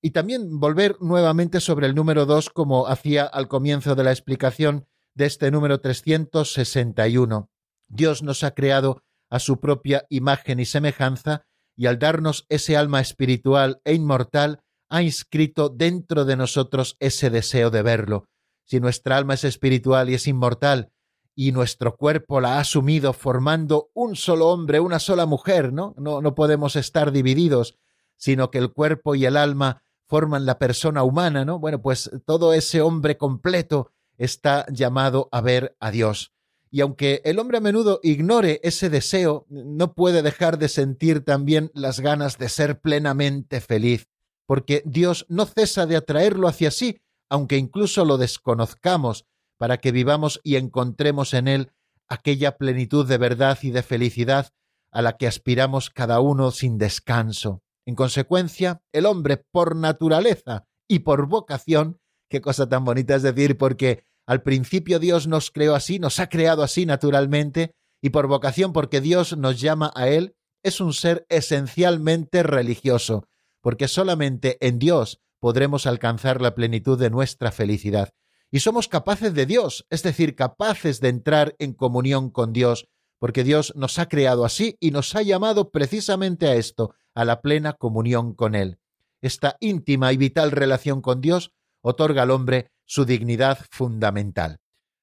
Y también volver nuevamente sobre el número dos, como hacía al comienzo de la explicación, de este número 361. Dios nos ha creado a su propia imagen y semejanza, y al darnos ese alma espiritual e inmortal, ha inscrito dentro de nosotros ese deseo de verlo. Si nuestra alma es espiritual y es inmortal, y nuestro cuerpo la ha asumido formando un solo hombre, una sola mujer, ¿no? No, no podemos estar divididos. sino que el cuerpo y el alma forman la persona humana, ¿no? Bueno, pues todo ese hombre completo está llamado a ver a Dios. Y aunque el hombre a menudo ignore ese deseo, no puede dejar de sentir también las ganas de ser plenamente feliz, porque Dios no cesa de atraerlo hacia sí, aunque incluso lo desconozcamos, para que vivamos y encontremos en Él aquella plenitud de verdad y de felicidad a la que aspiramos cada uno sin descanso. En consecuencia, el hombre por naturaleza y por vocación, qué cosa tan bonita es decir, porque al principio Dios nos creó así, nos ha creado así naturalmente, y por vocación porque Dios nos llama a Él, es un ser esencialmente religioso, porque solamente en Dios podremos alcanzar la plenitud de nuestra felicidad. Y somos capaces de Dios, es decir, capaces de entrar en comunión con Dios, porque Dios nos ha creado así y nos ha llamado precisamente a esto, a la plena comunión con Él. Esta íntima y vital relación con Dios otorga al hombre su dignidad fundamental.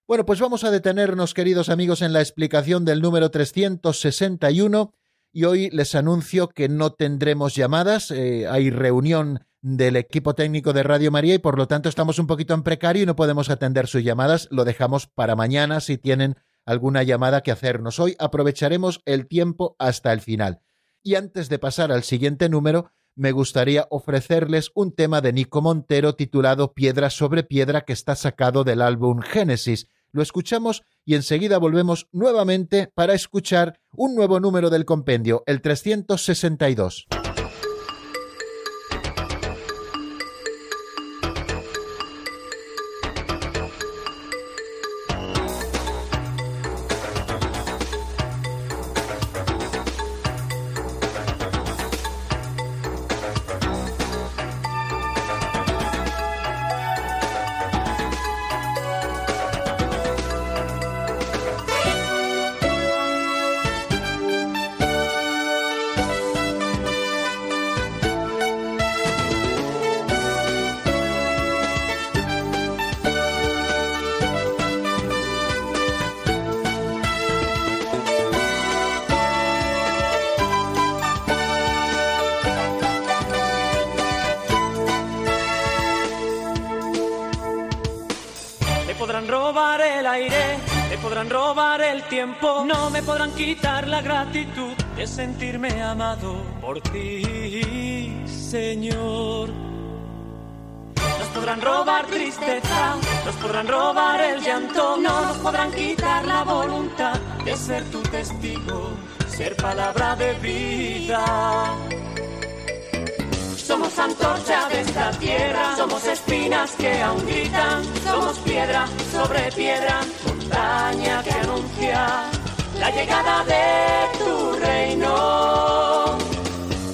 Bueno, pues vamos a detenernos, queridos amigos, en la explicación del número 361 y hoy les anuncio que no tendremos llamadas, eh, hay reunión del equipo técnico de Radio María y por lo tanto estamos un poquito en precario y no podemos atender sus llamadas. Lo dejamos para mañana si tienen alguna llamada que hacernos. Hoy aprovecharemos el tiempo hasta el final. Y antes de pasar al siguiente número, me gustaría ofrecerles un tema de Nico Montero titulado Piedra sobre Piedra que está sacado del álbum Génesis. Lo escuchamos y enseguida volvemos nuevamente para escuchar un nuevo número del compendio, el 362. No me podrán quitar la gratitud de sentirme amado por ti, Señor. Nos podrán robar tristeza, nos podrán robar el llanto, no nos podrán quitar la voluntad de ser tu testigo, ser palabra de vida. Somos antorcha de esta tierra, somos espinas que aún gritan, somos piedra sobre piedra, que anuncia la llegada de tu reino.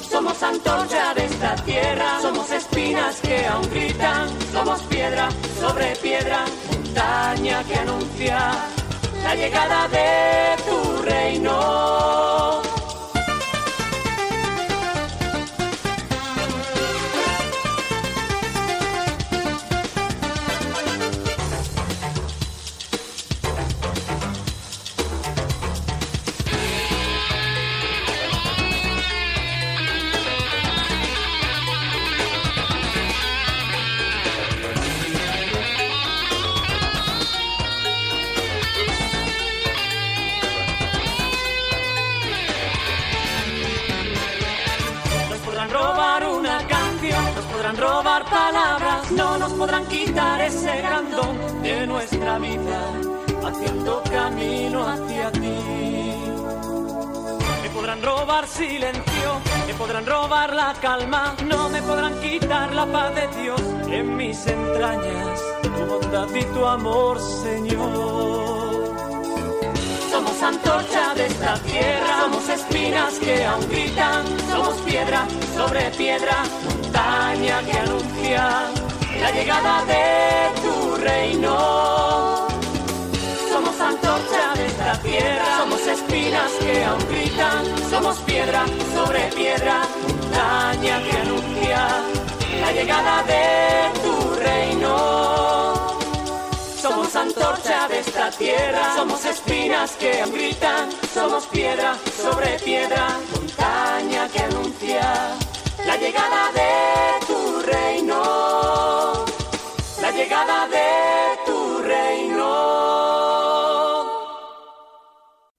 Somos antorcha de esta tierra, somos espinas que aún gritan, somos piedra sobre piedra, montaña que anuncia la llegada de tu reino. Nos podrán quitar ese grandón de nuestra vida, haciendo camino hacia ti. Me podrán robar silencio, me podrán robar la calma, no me podrán quitar la paz de Dios en mis entrañas, tu bondad y tu amor, Señor. Somos antorcha de esta tierra, somos espinas que aún gritan, somos piedra sobre piedra, montaña que anuncia la llegada de tu reino. Somos antorcha de esta tierra, somos espinas que aún gritan, somos piedra sobre piedra, montaña que anuncia la llegada de tu reino. Somos antorcha de esta tierra, somos espinas que aún gritan, somos piedra sobre piedra, montaña que anuncia la llegada de tu reino, llegada de tu reino.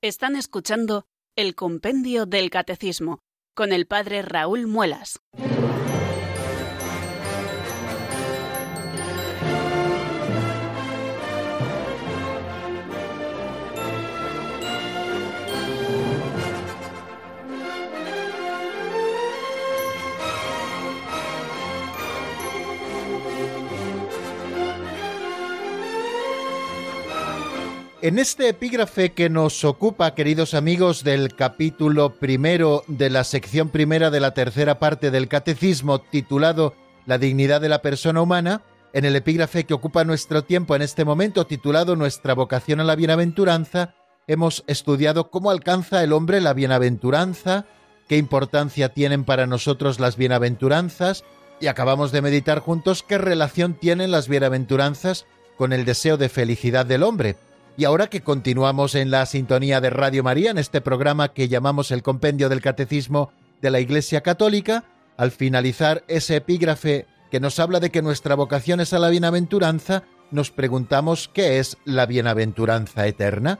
Están escuchando el Compendio del Catecismo con el Padre Raúl Muelas. En este epígrafe que nos ocupa, queridos amigos, del capítulo primero de la sección primera de la tercera parte del Catecismo, titulado La dignidad de la persona humana, en el epígrafe que ocupa nuestro tiempo en este momento, titulado Nuestra vocación a la bienaventuranza, hemos estudiado cómo alcanza el hombre la bienaventuranza, qué importancia tienen para nosotros las bienaventuranzas, y acabamos de meditar juntos qué relación tienen las bienaventuranzas con el deseo de felicidad del hombre. Y ahora que continuamos en la sintonía de Radio María, en este programa que llamamos el Compendio del Catecismo de la Iglesia Católica, al finalizar ese epígrafe que nos habla de que nuestra vocación es a la bienaventuranza, nos preguntamos qué es la bienaventuranza eterna.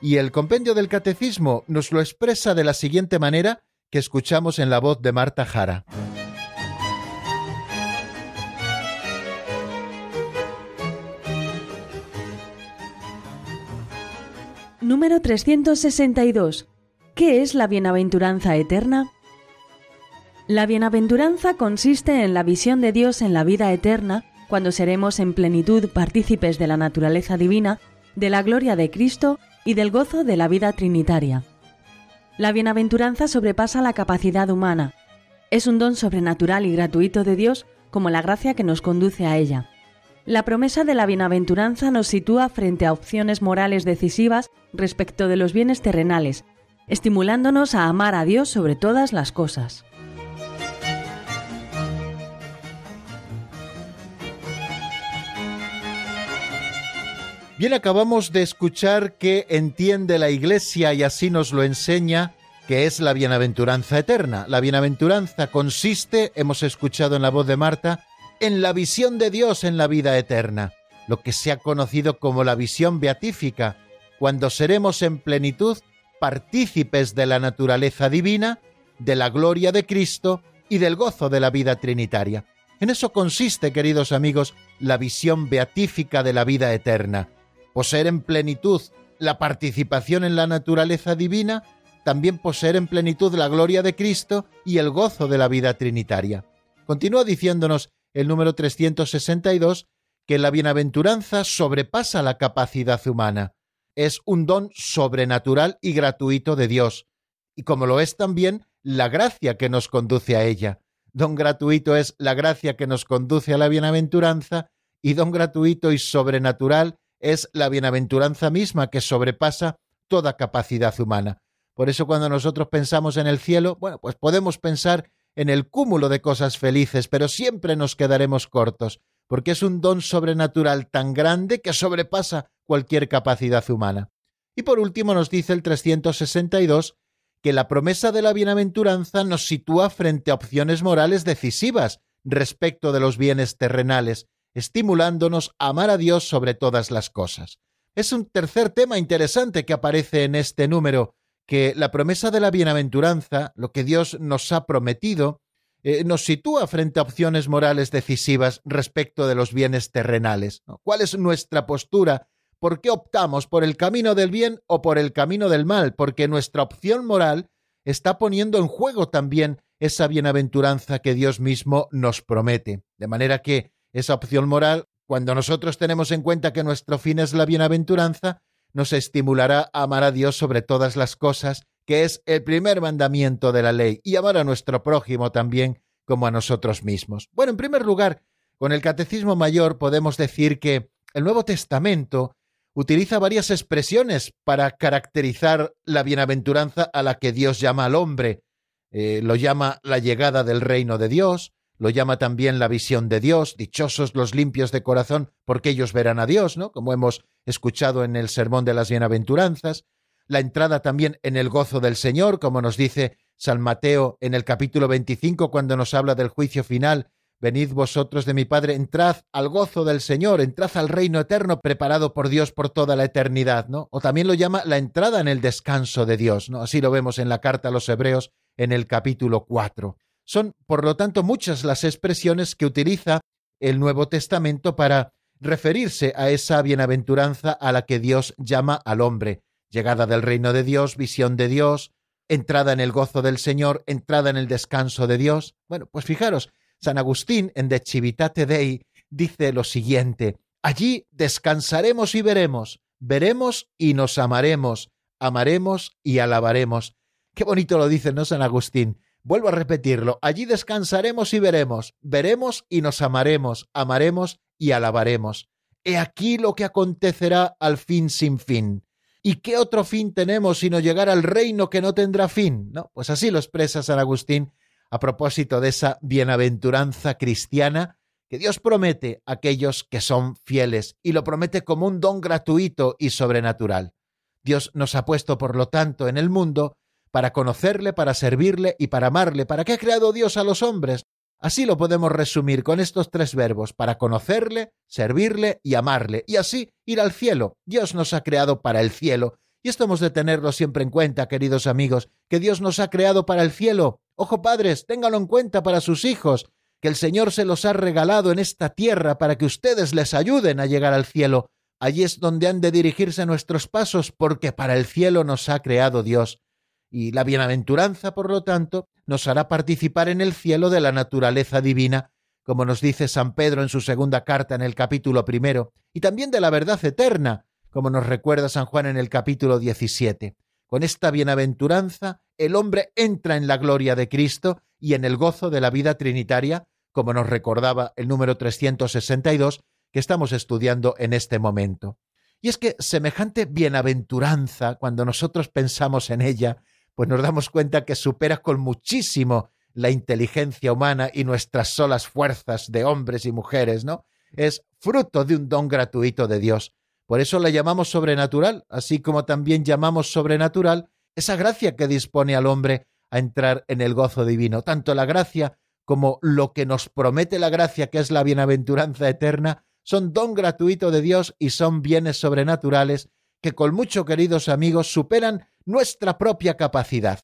Y el Compendio del Catecismo nos lo expresa de la siguiente manera que escuchamos en la voz de Marta Jara. Número 362. ¿Qué es la bienaventuranza eterna? La bienaventuranza consiste en la visión de Dios en la vida eterna, cuando seremos en plenitud partícipes de la naturaleza divina, de la gloria de Cristo y del gozo de la vida trinitaria. La bienaventuranza sobrepasa la capacidad humana. Es un don sobrenatural y gratuito de Dios como la gracia que nos conduce a ella. La promesa de la bienaventuranza nos sitúa frente a opciones morales decisivas respecto de los bienes terrenales, estimulándonos a amar a Dios sobre todas las cosas. Bien, acabamos de escuchar que entiende la Iglesia y así nos lo enseña que es la bienaventuranza eterna. La bienaventuranza consiste, hemos escuchado en la voz de Marta, en la visión de Dios en la vida eterna, lo que se ha conocido como la visión beatífica, cuando seremos en plenitud partícipes de la naturaleza divina, de la gloria de Cristo y del gozo de la vida trinitaria. En eso consiste, queridos amigos, la visión beatífica de la vida eterna. Poseer en plenitud la participación en la naturaleza divina, también poseer en plenitud la gloria de Cristo y el gozo de la vida trinitaria. Continúa diciéndonos el número 362, que la bienaventuranza sobrepasa la capacidad humana. Es un don sobrenatural y gratuito de Dios, y como lo es también la gracia que nos conduce a ella. Don gratuito es la gracia que nos conduce a la bienaventuranza, y don gratuito y sobrenatural es la bienaventuranza misma que sobrepasa toda capacidad humana. Por eso cuando nosotros pensamos en el cielo, bueno, pues podemos pensar en el cúmulo de cosas felices, pero siempre nos quedaremos cortos, porque es un don sobrenatural tan grande que sobrepasa cualquier capacidad humana. Y por último nos dice el 362 que la promesa de la bienaventuranza nos sitúa frente a opciones morales decisivas respecto de los bienes terrenales, estimulándonos a amar a Dios sobre todas las cosas. Es un tercer tema interesante que aparece en este número, que la promesa de la bienaventuranza, lo que Dios nos ha prometido, eh, nos sitúa frente a opciones morales decisivas respecto de los bienes terrenales. ¿Cuál es nuestra postura? ¿Por qué optamos por el camino del bien o por el camino del mal? Porque nuestra opción moral está poniendo en juego también esa bienaventuranza que Dios mismo nos promete. De manera que esa opción moral, cuando nosotros tenemos en cuenta que nuestro fin es la bienaventuranza, nos estimulará a amar a Dios sobre todas las cosas, que es el primer mandamiento de la ley, y amar a nuestro prójimo también como a nosotros mismos. Bueno, en primer lugar, con el Catecismo Mayor podemos decir que el Nuevo Testamento utiliza varias expresiones para caracterizar la bienaventuranza a la que Dios llama al hombre. Eh, lo llama la llegada del reino de Dios, lo llama también la visión de Dios, dichosos los limpios de corazón, porque ellos verán a Dios, ¿no? Como hemos escuchado en el Sermón de las Bienaventuranzas, la entrada también en el gozo del Señor, como nos dice San Mateo en el capítulo 25 cuando nos habla del juicio final. Venid vosotros de mi Padre, entrad al gozo del Señor, entrad al reino eterno preparado por Dios por toda la eternidad, ¿no? O también lo llama la entrada en el descanso de Dios, ¿no? Así lo vemos en la carta a los Hebreos en el capítulo 4. Son, por lo tanto, muchas las expresiones que utiliza el Nuevo Testamento para referirse a esa bienaventuranza a la que Dios llama al hombre. Llegada del reino de Dios, visión de Dios, entrada en el gozo del Señor, entrada en el descanso de Dios. Bueno, pues fijaros, San Agustín en De Civitate Dei dice lo siguiente: Allí descansaremos y veremos, veremos y nos amaremos, amaremos y alabaremos. Qué bonito lo dice, ¿no, San Agustín? Vuelvo a repetirlo, allí descansaremos y veremos, veremos y nos amaremos, amaremos y alabaremos. He aquí lo que acontecerá al fin sin fin. ¿Y qué otro fin tenemos sino llegar al reino que no tendrá fin? ¿No? Pues así lo expresa San Agustín a propósito de esa bienaventuranza cristiana que Dios promete a aquellos que son fieles y lo promete como un don gratuito y sobrenatural. Dios nos ha puesto, por lo tanto, en el mundo para conocerle, para servirle y para amarle. ¿Para qué ha creado Dios a los hombres? Así lo podemos resumir con estos tres verbos, para conocerle, servirle y amarle, y así ir al cielo. Dios nos ha creado para el cielo, y esto hemos de tenerlo siempre en cuenta, queridos amigos, que Dios nos ha creado para el cielo. Ojo padres, téngalo en cuenta para sus hijos, que el Señor se los ha regalado en esta tierra para que ustedes les ayuden a llegar al cielo. Allí es donde han de dirigirse nuestros pasos, porque para el cielo nos ha creado Dios. Y la bienaventuranza, por lo tanto, nos hará participar en el cielo de la naturaleza divina, como nos dice San Pedro en su segunda carta en el capítulo primero, y también de la verdad eterna, como nos recuerda San Juan en el capítulo 17. Con esta bienaventuranza, el hombre entra en la gloria de Cristo y en el gozo de la vida trinitaria, como nos recordaba el número 362 que estamos estudiando en este momento. Y es que semejante bienaventuranza, cuando nosotros pensamos en ella, pues nos damos cuenta que supera con muchísimo la inteligencia humana y nuestras solas fuerzas de hombres y mujeres, ¿no? Es fruto de un don gratuito de Dios. Por eso la llamamos sobrenatural, así como también llamamos sobrenatural esa gracia que dispone al hombre a entrar en el gozo divino. Tanto la gracia como lo que nos promete la gracia, que es la bienaventuranza eterna, son don gratuito de Dios y son bienes sobrenaturales que con mucho, queridos amigos, superan nuestra propia capacidad.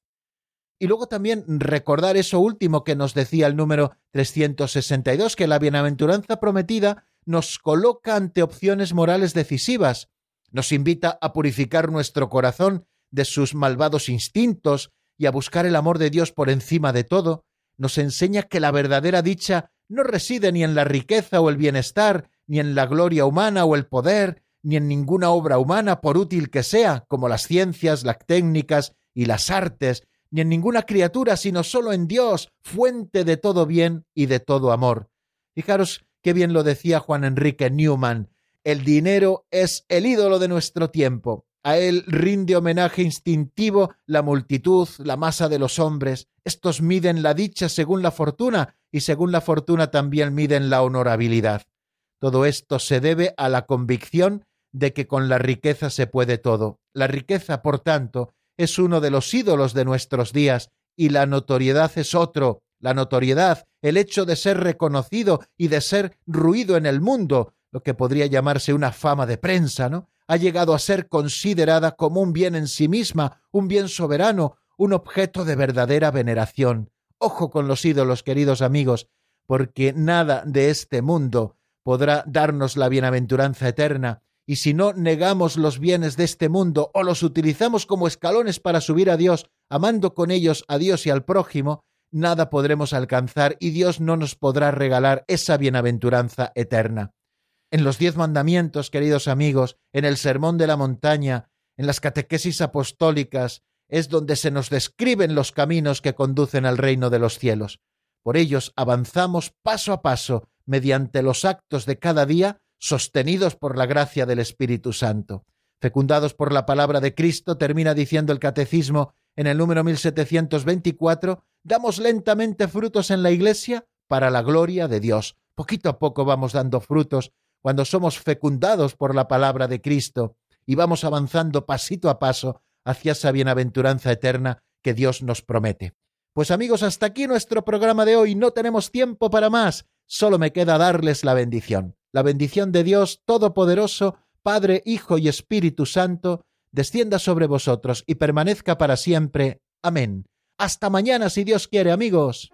Y luego también recordar eso último que nos decía el número 362, que la bienaventuranza prometida nos coloca ante opciones morales decisivas, nos invita a purificar nuestro corazón de sus malvados instintos y a buscar el amor de Dios por encima de todo, nos enseña que la verdadera dicha no reside ni en la riqueza o el bienestar, ni en la gloria humana o el poder, ni en ninguna obra humana, por útil que sea, como las ciencias, las técnicas y las artes, ni en ninguna criatura, sino solo en Dios, fuente de todo bien y de todo amor. Fijaros qué bien lo decía Juan Enrique Newman, el dinero es el ídolo de nuestro tiempo. A él rinde homenaje instintivo la multitud, la masa de los hombres. Estos miden la dicha según la fortuna y según la fortuna también miden la honorabilidad. Todo esto se debe a la convicción de que con la riqueza se puede todo. La riqueza, por tanto, es uno de los ídolos de nuestros días y la notoriedad es otro. La notoriedad, el hecho de ser reconocido y de ser ruido en el mundo, lo que podría llamarse una fama de prensa, ¿no? Ha llegado a ser considerada como un bien en sí misma, un bien soberano, un objeto de verdadera veneración. Ojo con los ídolos, queridos amigos, porque nada de este mundo podrá darnos la bienaventuranza eterna, y si no negamos los bienes de este mundo o los utilizamos como escalones para subir a Dios, amando con ellos a Dios y al prójimo, nada podremos alcanzar y Dios no nos podrá regalar esa bienaventuranza eterna. En los diez mandamientos, queridos amigos, en el Sermón de la Montaña, en las catequesis apostólicas, es donde se nos describen los caminos que conducen al reino de los cielos. Por ellos avanzamos paso a paso, mediante los actos de cada día, sostenidos por la gracia del Espíritu Santo. Fecundados por la palabra de Cristo, termina diciendo el Catecismo en el número 1724, damos lentamente frutos en la Iglesia para la gloria de Dios. Poquito a poco vamos dando frutos cuando somos fecundados por la palabra de Cristo y vamos avanzando pasito a paso hacia esa bienaventuranza eterna que Dios nos promete. Pues amigos, hasta aquí nuestro programa de hoy. No tenemos tiempo para más. Solo me queda darles la bendición. La bendición de Dios Todopoderoso, Padre, Hijo y Espíritu Santo, descienda sobre vosotros y permanezca para siempre. Amén. Hasta mañana si Dios quiere, amigos.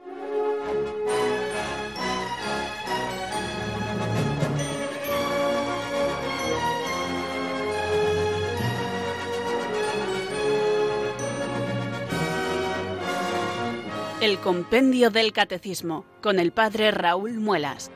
El Compendio del Catecismo con el Padre Raúl Muelas.